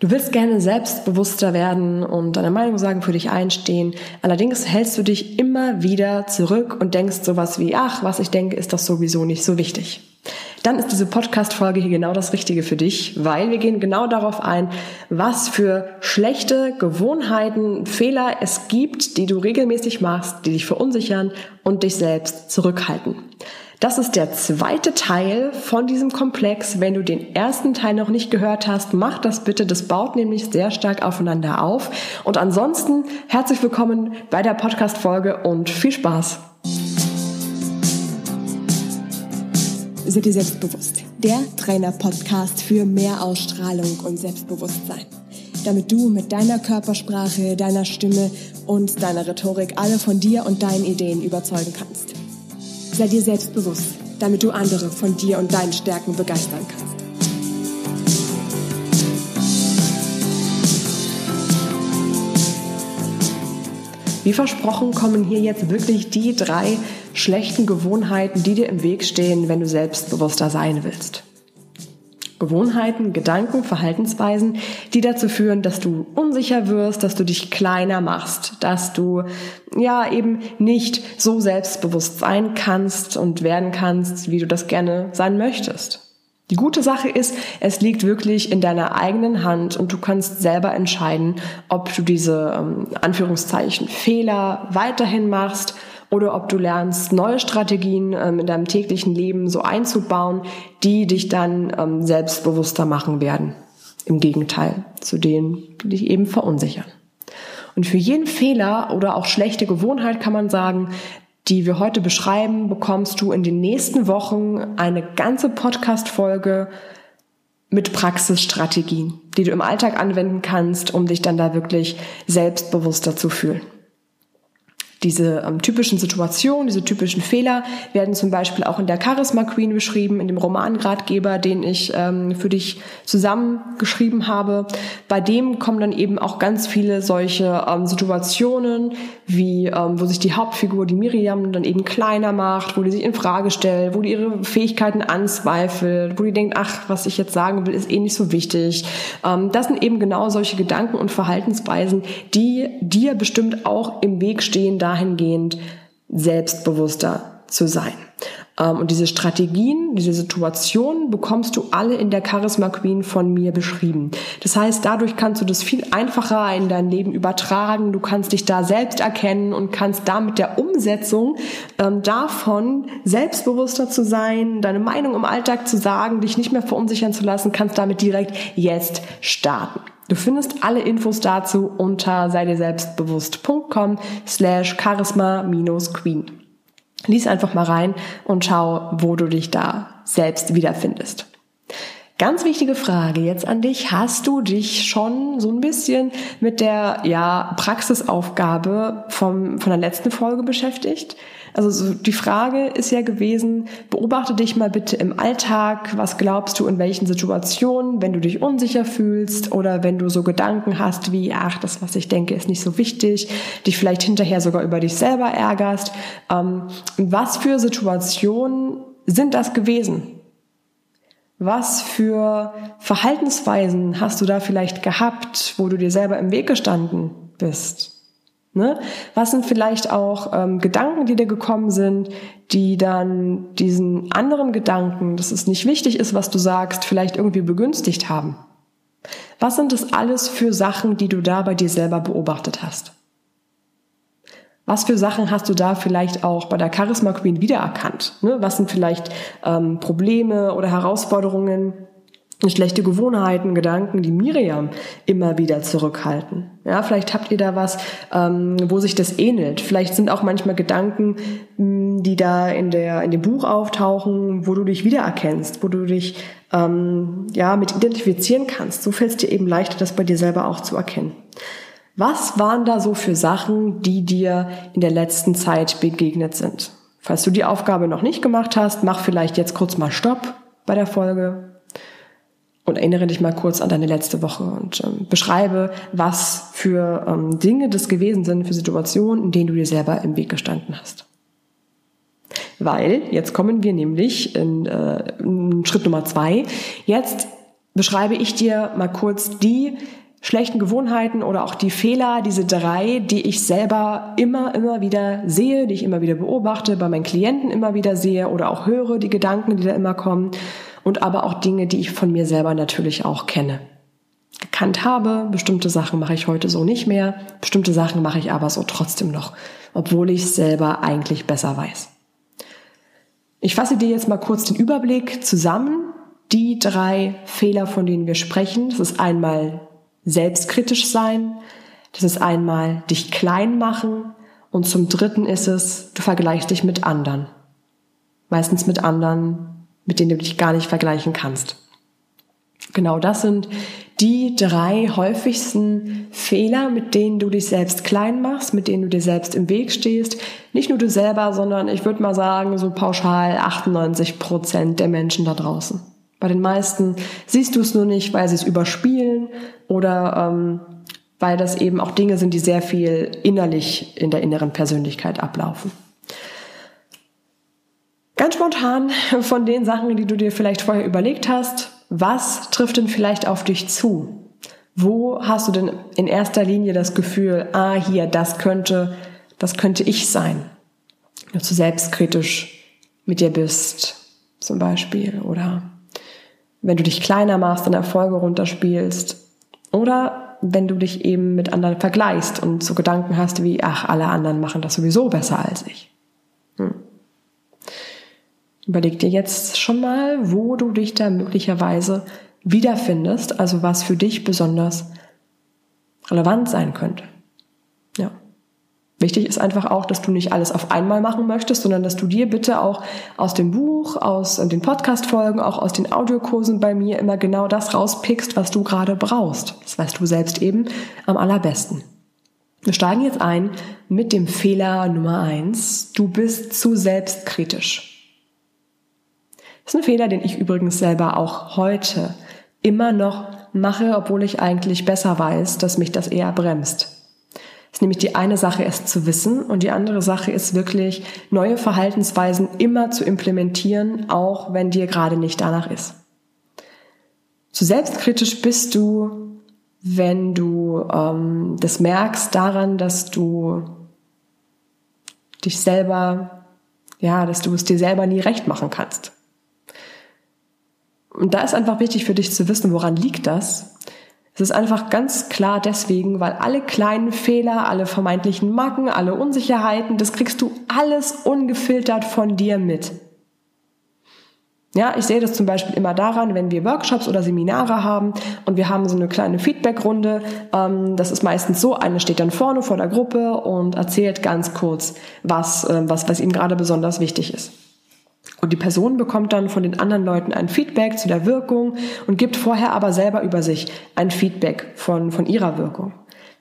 Du willst gerne selbstbewusster werden und deine Meinung sagen, für dich einstehen. Allerdings hältst du dich immer wieder zurück und denkst sowas wie, ach, was ich denke, ist doch sowieso nicht so wichtig. Dann ist diese Podcast-Folge hier genau das Richtige für dich, weil wir gehen genau darauf ein, was für schlechte Gewohnheiten, Fehler es gibt, die du regelmäßig machst, die dich verunsichern und dich selbst zurückhalten. Das ist der zweite Teil von diesem Komplex. Wenn du den ersten Teil noch nicht gehört hast, mach das bitte. Das baut nämlich sehr stark aufeinander auf. Und ansonsten herzlich willkommen bei der Podcast-Folge und viel Spaß. Sei dir selbstbewusst. Der Trainer-Podcast für mehr Ausstrahlung und Selbstbewusstsein. Damit du mit deiner Körpersprache, deiner Stimme und deiner Rhetorik alle von dir und deinen Ideen überzeugen kannst. Sei dir selbstbewusst, damit du andere von dir und deinen Stärken begeistern kannst. Wie versprochen kommen hier jetzt wirklich die drei schlechten Gewohnheiten, die dir im Weg stehen, wenn du selbstbewusster sein willst. Gewohnheiten, Gedanken, Verhaltensweisen, die dazu führen, dass du unsicher wirst, dass du dich kleiner machst, dass du ja eben nicht so selbstbewusst sein kannst und werden kannst, wie du das gerne sein möchtest. Die gute Sache ist, es liegt wirklich in deiner eigenen Hand und du kannst selber entscheiden, ob du diese ähm, Anführungszeichen Fehler weiterhin machst oder ob du lernst, neue Strategien ähm, in deinem täglichen Leben so einzubauen, die dich dann ähm, selbstbewusster machen werden. Im Gegenteil zu denen, die dich eben verunsichern. Und für jeden Fehler oder auch schlechte Gewohnheit kann man sagen, die wir heute beschreiben, bekommst du in den nächsten Wochen eine ganze Podcast-Folge mit Praxisstrategien, die du im Alltag anwenden kannst, um dich dann da wirklich selbstbewusster zu fühlen. Diese ähm, typischen Situationen, diese typischen Fehler werden zum Beispiel auch in der Charisma Queen beschrieben, in dem Romanratgeber, den ich ähm, für dich zusammengeschrieben habe. Bei dem kommen dann eben auch ganz viele solche ähm, Situationen, wie ähm, wo sich die Hauptfigur, die Miriam, dann eben kleiner macht, wo die sich in Frage stellt, wo die ihre Fähigkeiten anzweifelt, wo die denkt, ach, was ich jetzt sagen will, ist eh nicht so wichtig. Ähm, das sind eben genau solche Gedanken und Verhaltensweisen, die dir bestimmt auch im Weg stehen, dahingehend selbstbewusster zu sein. Ähm, und diese Strategien, diese Situationen bekommst du alle in der Charisma Queen von mir beschrieben. Das heißt, dadurch kannst du das viel einfacher in dein Leben übertragen. Du kannst dich da selbst erkennen und kannst da mit der Umsetzung ähm, davon selbstbewusster zu sein, deine Meinung im Alltag zu sagen, dich nicht mehr verunsichern zu lassen, kannst damit direkt jetzt starten. Du findest alle Infos dazu unter sei dir selbstbewusst.com slash charisma-queen. Lies einfach mal rein und schau, wo du dich da selbst wiederfindest. Ganz wichtige Frage jetzt an dich. Hast du dich schon so ein bisschen mit der ja, Praxisaufgabe vom, von der letzten Folge beschäftigt? Also so die Frage ist ja gewesen, beobachte dich mal bitte im Alltag, was glaubst du in welchen Situationen, wenn du dich unsicher fühlst oder wenn du so Gedanken hast wie, ach, das, was ich denke, ist nicht so wichtig, dich vielleicht hinterher sogar über dich selber ärgerst. Ähm, was für Situationen sind das gewesen? Was für Verhaltensweisen hast du da vielleicht gehabt, wo du dir selber im Weg gestanden bist? Ne? Was sind vielleicht auch ähm, Gedanken, die dir gekommen sind, die dann diesen anderen Gedanken, dass es nicht wichtig ist, was du sagst, vielleicht irgendwie begünstigt haben? Was sind das alles für Sachen, die du da bei dir selber beobachtet hast? Was für Sachen hast du da vielleicht auch bei der Charisma Queen wiedererkannt? Ne? Was sind vielleicht ähm, Probleme oder Herausforderungen, schlechte Gewohnheiten, Gedanken, die Miriam immer wieder zurückhalten. Ja, vielleicht habt ihr da was, ähm, wo sich das ähnelt. Vielleicht sind auch manchmal Gedanken, mh, die da in der in dem Buch auftauchen, wo du dich wiedererkennst, wo du dich ähm, ja mit identifizieren kannst. So fällt es dir eben leichter, das bei dir selber auch zu erkennen. Was waren da so für Sachen, die dir in der letzten Zeit begegnet sind? Falls du die Aufgabe noch nicht gemacht hast, mach vielleicht jetzt kurz mal Stopp bei der Folge und erinnere dich mal kurz an deine letzte Woche und ähm, beschreibe, was für ähm, Dinge das gewesen sind, für Situationen, in denen du dir selber im Weg gestanden hast. Weil, jetzt kommen wir nämlich in, äh, in Schritt Nummer zwei, jetzt beschreibe ich dir mal kurz die schlechten Gewohnheiten oder auch die Fehler, diese drei, die ich selber immer, immer wieder sehe, die ich immer wieder beobachte, bei meinen Klienten immer wieder sehe oder auch höre, die Gedanken, die da immer kommen und aber auch Dinge, die ich von mir selber natürlich auch kenne. Gekannt habe, bestimmte Sachen mache ich heute so nicht mehr, bestimmte Sachen mache ich aber so trotzdem noch, obwohl ich es selber eigentlich besser weiß. Ich fasse dir jetzt mal kurz den Überblick zusammen. Die drei Fehler, von denen wir sprechen, das ist einmal selbstkritisch sein. Das ist einmal dich klein machen. Und zum dritten ist es, du vergleichst dich mit anderen. Meistens mit anderen, mit denen du dich gar nicht vergleichen kannst. Genau das sind die drei häufigsten Fehler, mit denen du dich selbst klein machst, mit denen du dir selbst im Weg stehst. Nicht nur du selber, sondern ich würde mal sagen, so pauschal 98 Prozent der Menschen da draußen. Bei den meisten siehst du es nur nicht, weil sie es überspielen oder ähm, weil das eben auch Dinge sind, die sehr viel innerlich in der inneren Persönlichkeit ablaufen. Ganz spontan von den Sachen, die du dir vielleicht vorher überlegt hast, was trifft denn vielleicht auf dich zu? Wo hast du denn in erster Linie das Gefühl, ah, hier, das könnte, das könnte ich sein? Wenn du selbstkritisch mit dir bist, zum Beispiel, oder wenn du dich kleiner machst und Erfolge runterspielst oder wenn du dich eben mit anderen vergleichst und so Gedanken hast wie, ach, alle anderen machen das sowieso besser als ich. Überleg dir jetzt schon mal, wo du dich da möglicherweise wiederfindest, also was für dich besonders relevant sein könnte. Ja. Wichtig ist einfach auch, dass du nicht alles auf einmal machen möchtest, sondern dass du dir bitte auch aus dem Buch, aus den Podcast-Folgen, auch aus den Audiokursen bei mir immer genau das rauspickst, was du gerade brauchst. Das weißt du selbst eben am allerbesten. Wir steigen jetzt ein mit dem Fehler Nummer eins. Du bist zu selbstkritisch. Das ist ein Fehler, den ich übrigens selber auch heute immer noch mache, obwohl ich eigentlich besser weiß, dass mich das eher bremst ist nämlich die eine Sache, es zu wissen und die andere Sache ist wirklich, neue Verhaltensweisen immer zu implementieren, auch wenn dir gerade nicht danach ist. Zu selbstkritisch bist du, wenn du ähm, das merkst daran, dass du dich selber, ja, dass du es dir selber nie recht machen kannst. Und da ist einfach wichtig für dich zu wissen, woran liegt das es ist einfach ganz klar deswegen, weil alle kleinen Fehler, alle vermeintlichen Macken, alle Unsicherheiten, das kriegst du alles ungefiltert von dir mit. Ja, ich sehe das zum Beispiel immer daran, wenn wir Workshops oder Seminare haben und wir haben so eine kleine Feedbackrunde. Ähm, das ist meistens so, eine steht dann vorne vor der Gruppe und erzählt ganz kurz, was, äh, was, was ihm gerade besonders wichtig ist. Und die Person bekommt dann von den anderen Leuten ein Feedback zu der Wirkung und gibt vorher aber selber über sich ein Feedback von, von ihrer Wirkung.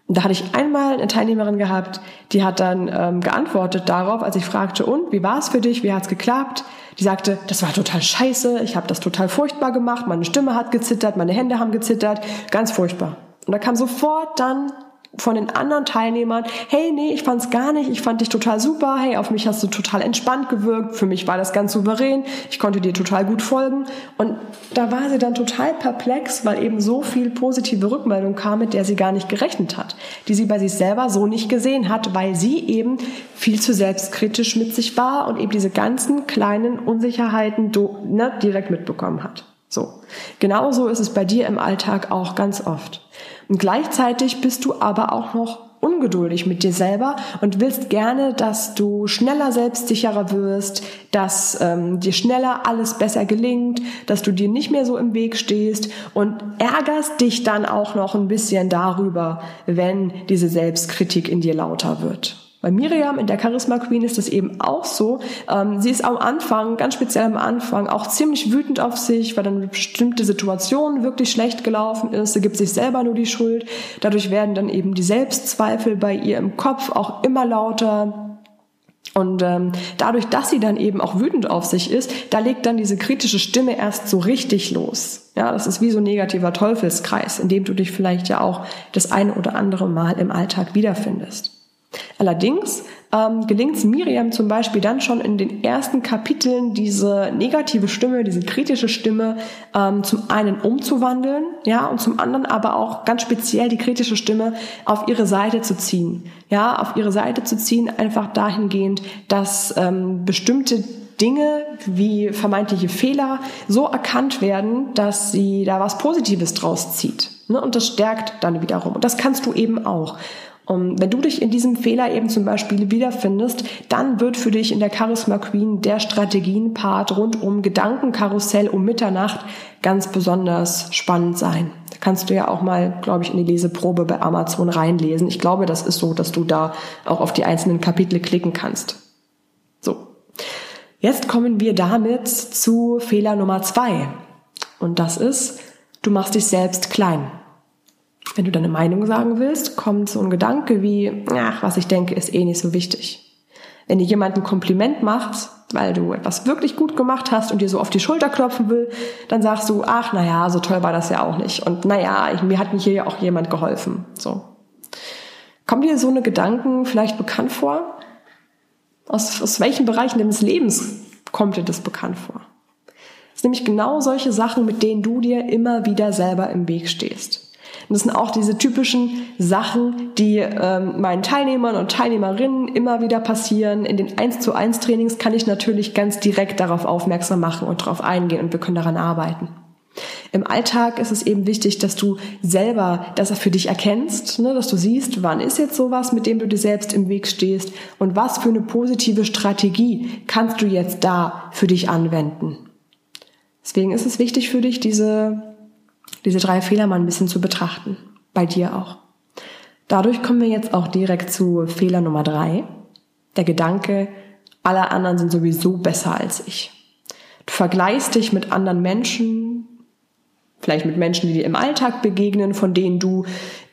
Und da hatte ich einmal eine Teilnehmerin gehabt, die hat dann ähm, geantwortet darauf, als ich fragte, und wie war es für dich, wie hat's geklappt? Die sagte, das war total scheiße, ich habe das total furchtbar gemacht, meine Stimme hat gezittert, meine Hände haben gezittert, ganz furchtbar. Und da kam sofort dann von den anderen Teilnehmern, hey, nee, ich fand's gar nicht, ich fand dich total super, hey, auf mich hast du total entspannt gewirkt, für mich war das ganz souverän, ich konnte dir total gut folgen und da war sie dann total perplex, weil eben so viel positive Rückmeldung kam, mit der sie gar nicht gerechnet hat, die sie bei sich selber so nicht gesehen hat, weil sie eben viel zu selbstkritisch mit sich war und eben diese ganzen kleinen Unsicherheiten ne, direkt mitbekommen hat. So. Genauso ist es bei dir im Alltag auch ganz oft. Und gleichzeitig bist du aber auch noch ungeduldig mit dir selber und willst gerne, dass du schneller selbstsicherer wirst, dass ähm, dir schneller alles besser gelingt, dass du dir nicht mehr so im Weg stehst und ärgerst dich dann auch noch ein bisschen darüber, wenn diese Selbstkritik in dir lauter wird. Bei Miriam in der Charisma Queen ist das eben auch so. Ähm, sie ist am Anfang, ganz speziell am Anfang, auch ziemlich wütend auf sich, weil dann eine bestimmte Situation wirklich schlecht gelaufen ist. Sie gibt sich selber nur die Schuld. Dadurch werden dann eben die Selbstzweifel bei ihr im Kopf auch immer lauter. Und ähm, dadurch, dass sie dann eben auch wütend auf sich ist, da legt dann diese kritische Stimme erst so richtig los. Ja, das ist wie so ein negativer Teufelskreis, in dem du dich vielleicht ja auch das eine oder andere Mal im Alltag wiederfindest. Allerdings ähm, gelingt es Miriam zum Beispiel dann schon in den ersten Kapiteln diese negative Stimme, diese kritische Stimme ähm, zum einen umzuwandeln, ja, und zum anderen aber auch ganz speziell die kritische Stimme auf ihre Seite zu ziehen, ja, auf ihre Seite zu ziehen, einfach dahingehend, dass ähm, bestimmte Dinge wie vermeintliche Fehler so erkannt werden, dass sie da was Positives draus zieht. Ne? Und das stärkt dann wiederum. Und das kannst du eben auch. Und wenn du dich in diesem Fehler eben zum Beispiel wiederfindest, dann wird für dich in der Charisma Queen der Strategienpart rund um Gedankenkarussell um Mitternacht ganz besonders spannend sein. Da kannst du ja auch mal, glaube ich, in die Leseprobe bei Amazon reinlesen. Ich glaube, das ist so, dass du da auch auf die einzelnen Kapitel klicken kannst. So. Jetzt kommen wir damit zu Fehler Nummer zwei. Und das ist, du machst dich selbst klein. Wenn du deine Meinung sagen willst, kommt so ein Gedanke wie, ach, was ich denke, ist eh nicht so wichtig. Wenn dir jemand ein Kompliment macht, weil du etwas wirklich gut gemacht hast und dir so auf die Schulter klopfen will, dann sagst du, ach, naja, so toll war das ja auch nicht. Und naja, mir hat mir hier ja auch jemand geholfen. So. Kommen dir so eine Gedanken vielleicht bekannt vor? Aus, aus welchen Bereichen deines Lebens kommt dir das bekannt vor? Das sind nämlich genau solche Sachen, mit denen du dir immer wieder selber im Weg stehst. Und das sind auch diese typischen Sachen, die ähm, meinen Teilnehmern und Teilnehmerinnen immer wieder passieren. In den 1 zu 1 Trainings kann ich natürlich ganz direkt darauf aufmerksam machen und darauf eingehen und wir können daran arbeiten. Im Alltag ist es eben wichtig, dass du selber das für dich erkennst, ne, dass du siehst, wann ist jetzt sowas, mit dem du dir selbst im Weg stehst und was für eine positive Strategie kannst du jetzt da für dich anwenden. Deswegen ist es wichtig für dich, diese diese drei Fehler mal ein bisschen zu betrachten. Bei dir auch. Dadurch kommen wir jetzt auch direkt zu Fehler Nummer drei. Der Gedanke, alle anderen sind sowieso besser als ich. Du vergleichst dich mit anderen Menschen, vielleicht mit Menschen, die dir im Alltag begegnen, von denen du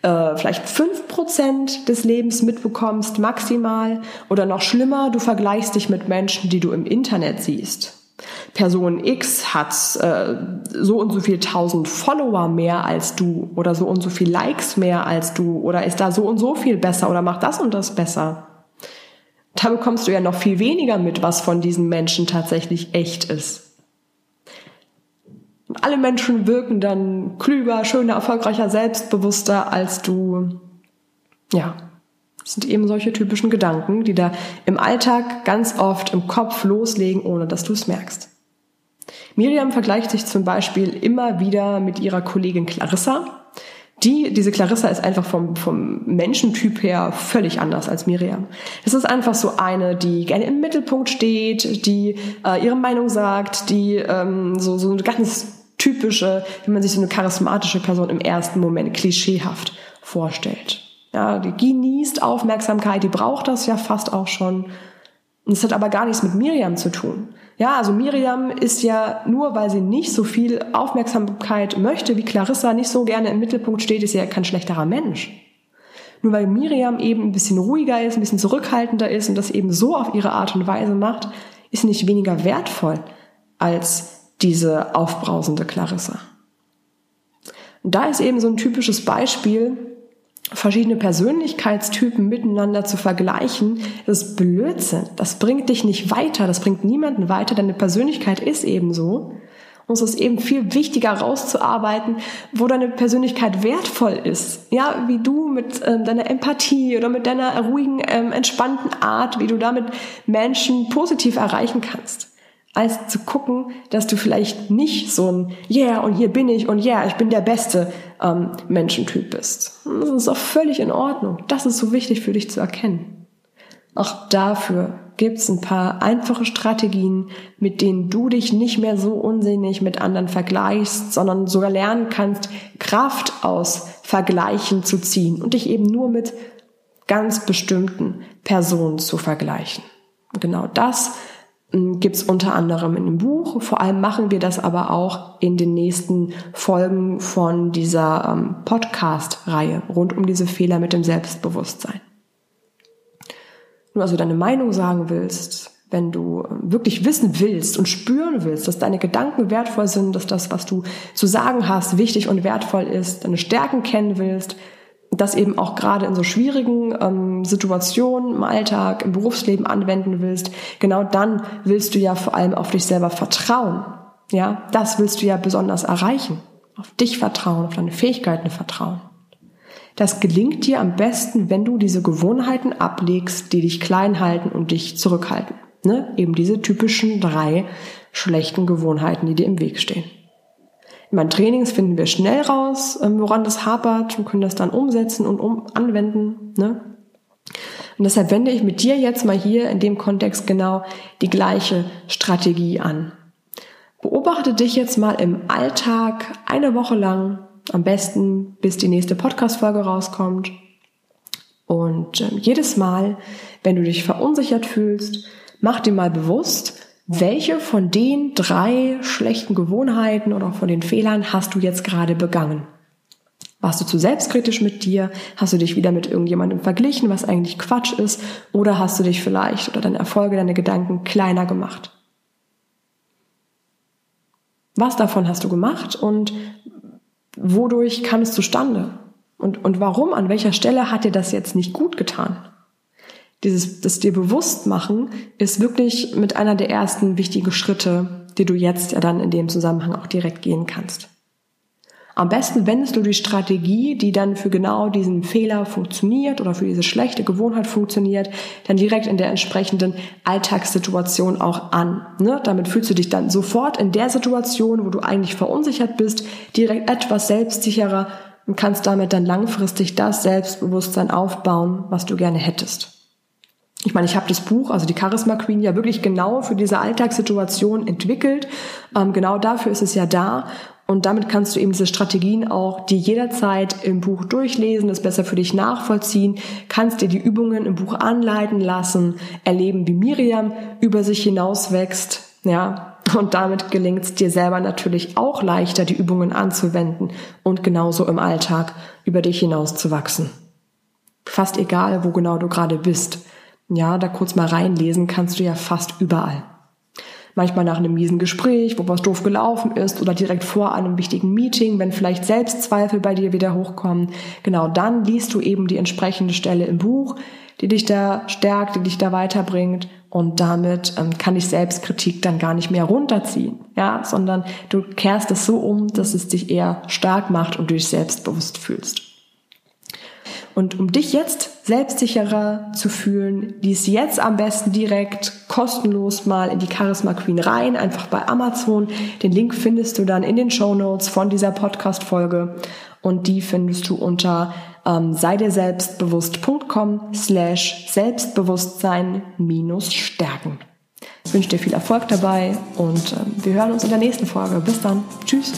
äh, vielleicht fünf Prozent des Lebens mitbekommst, maximal. Oder noch schlimmer, du vergleichst dich mit Menschen, die du im Internet siehst. Person X hat äh, so und so viel tausend Follower mehr als du oder so und so viel Likes mehr als du oder ist da so und so viel besser oder macht das und das besser. Da bekommst du ja noch viel weniger mit, was von diesen Menschen tatsächlich echt ist. Und alle Menschen wirken dann klüger, schöner, erfolgreicher, selbstbewusster als du. Ja, das sind eben solche typischen Gedanken, die da im Alltag ganz oft im Kopf loslegen, ohne dass du es merkst. Miriam vergleicht sich zum Beispiel immer wieder mit ihrer Kollegin Clarissa. Die, diese Clarissa ist einfach vom, vom Menschentyp her völlig anders als Miriam. Es ist einfach so eine, die gerne im Mittelpunkt steht, die äh, ihre Meinung sagt, die ähm, so, so eine ganz typische, wie man sich so eine charismatische Person im ersten Moment klischeehaft vorstellt. Ja, die genießt Aufmerksamkeit, die braucht das ja fast auch schon. Und es hat aber gar nichts mit Miriam zu tun. Ja, also Miriam ist ja nur, weil sie nicht so viel Aufmerksamkeit möchte wie Clarissa, nicht so gerne im Mittelpunkt steht, ist sie ja kein schlechterer Mensch. Nur weil Miriam eben ein bisschen ruhiger ist, ein bisschen zurückhaltender ist und das eben so auf ihre Art und Weise macht, ist sie nicht weniger wertvoll als diese aufbrausende Clarissa. Und da ist eben so ein typisches Beispiel, verschiedene Persönlichkeitstypen miteinander zu vergleichen, das ist Blödsinn. Das bringt dich nicht weiter, das bringt niemanden weiter. Deine Persönlichkeit ist eben so. Und es ist eben viel wichtiger rauszuarbeiten, wo deine Persönlichkeit wertvoll ist. Ja, wie du mit ähm, deiner Empathie oder mit deiner ruhigen, ähm, entspannten Art, wie du damit Menschen positiv erreichen kannst als zu gucken, dass du vielleicht nicht so ein Yeah und hier bin ich und yeah, ich bin der beste ähm, Menschentyp bist. Das ist auch völlig in Ordnung. Das ist so wichtig für dich zu erkennen. Auch dafür gibt's ein paar einfache Strategien, mit denen du dich nicht mehr so unsinnig mit anderen vergleichst, sondern sogar lernen kannst, Kraft aus Vergleichen zu ziehen und dich eben nur mit ganz bestimmten Personen zu vergleichen. Genau das gibt's unter anderem in dem Buch. Vor allem machen wir das aber auch in den nächsten Folgen von dieser ähm, Podcast-Reihe rund um diese Fehler mit dem Selbstbewusstsein. Wenn du also deine Meinung sagen willst, wenn du ähm, wirklich wissen willst und spüren willst, dass deine Gedanken wertvoll sind, dass das, was du zu sagen hast, wichtig und wertvoll ist, deine Stärken kennen willst, das eben auch gerade in so schwierigen ähm, Situationen im Alltag, im Berufsleben anwenden willst, genau dann willst du ja vor allem auf dich selber vertrauen. Ja, das willst du ja besonders erreichen. Auf dich vertrauen, auf deine Fähigkeiten vertrauen. Das gelingt dir am besten, wenn du diese Gewohnheiten ablegst, die dich klein halten und dich zurückhalten. Ne? Eben diese typischen drei schlechten Gewohnheiten, die dir im Weg stehen. In meinen Trainings finden wir schnell raus, ähm, woran das hapert und können das dann umsetzen und um anwenden. Ne? Und deshalb wende ich mit dir jetzt mal hier in dem Kontext genau die gleiche Strategie an. Beobachte dich jetzt mal im Alltag eine Woche lang, am besten bis die nächste Podcast-Folge rauskommt. Und äh, jedes Mal, wenn du dich verunsichert fühlst, mach dir mal bewusst, welche von den drei schlechten Gewohnheiten oder von den Fehlern hast du jetzt gerade begangen? Warst du zu selbstkritisch mit dir? Hast du dich wieder mit irgendjemandem verglichen, was eigentlich Quatsch ist? Oder hast du dich vielleicht oder deine Erfolge, deine Gedanken kleiner gemacht? Was davon hast du gemacht und wodurch kam es zustande? Und, und warum, an welcher Stelle hat dir das jetzt nicht gut getan? Dieses, das dir bewusst machen, ist wirklich mit einer der ersten wichtigen Schritte, die du jetzt ja dann in dem Zusammenhang auch direkt gehen kannst. Am besten wendest du die Strategie, die dann für genau diesen Fehler funktioniert oder für diese schlechte Gewohnheit funktioniert, dann direkt in der entsprechenden Alltagssituation auch an. Ne? Damit fühlst du dich dann sofort in der Situation, wo du eigentlich verunsichert bist, direkt etwas selbstsicherer und kannst damit dann langfristig das Selbstbewusstsein aufbauen, was du gerne hättest. Ich meine, ich habe das Buch, also die Charisma Queen, ja wirklich genau für diese Alltagssituation entwickelt. Ähm, genau dafür ist es ja da. Und damit kannst du eben diese Strategien auch die jederzeit im Buch durchlesen, das besser für dich nachvollziehen, kannst dir die Übungen im Buch anleiten lassen, erleben, wie Miriam über sich hinauswächst, ja. Und damit gelingt es dir selber natürlich auch leichter, die Übungen anzuwenden und genauso im Alltag über dich hinaus zu wachsen. Fast egal, wo genau du gerade bist. Ja, da kurz mal reinlesen kannst du ja fast überall. Manchmal nach einem miesen Gespräch, wo was doof gelaufen ist oder direkt vor einem wichtigen Meeting, wenn vielleicht Selbstzweifel bei dir wieder hochkommen. Genau dann liest du eben die entsprechende Stelle im Buch, die dich da stärkt, die dich da weiterbringt und damit ähm, kann ich Selbstkritik dann gar nicht mehr runterziehen, ja, sondern du kehrst es so um, dass es dich eher stark macht und du dich selbstbewusst fühlst. Und um dich jetzt selbstsicherer zu fühlen, lies jetzt am besten direkt kostenlos mal in die Charisma Queen rein, einfach bei Amazon. Den Link findest du dann in den Show Notes von dieser Podcast-Folge und die findest du unter ähm, sei dir selbstbewusst.com slash Selbstbewusstsein minus Stärken. Ich wünsche dir viel Erfolg dabei und äh, wir hören uns in der nächsten Folge. Bis dann. Tschüss.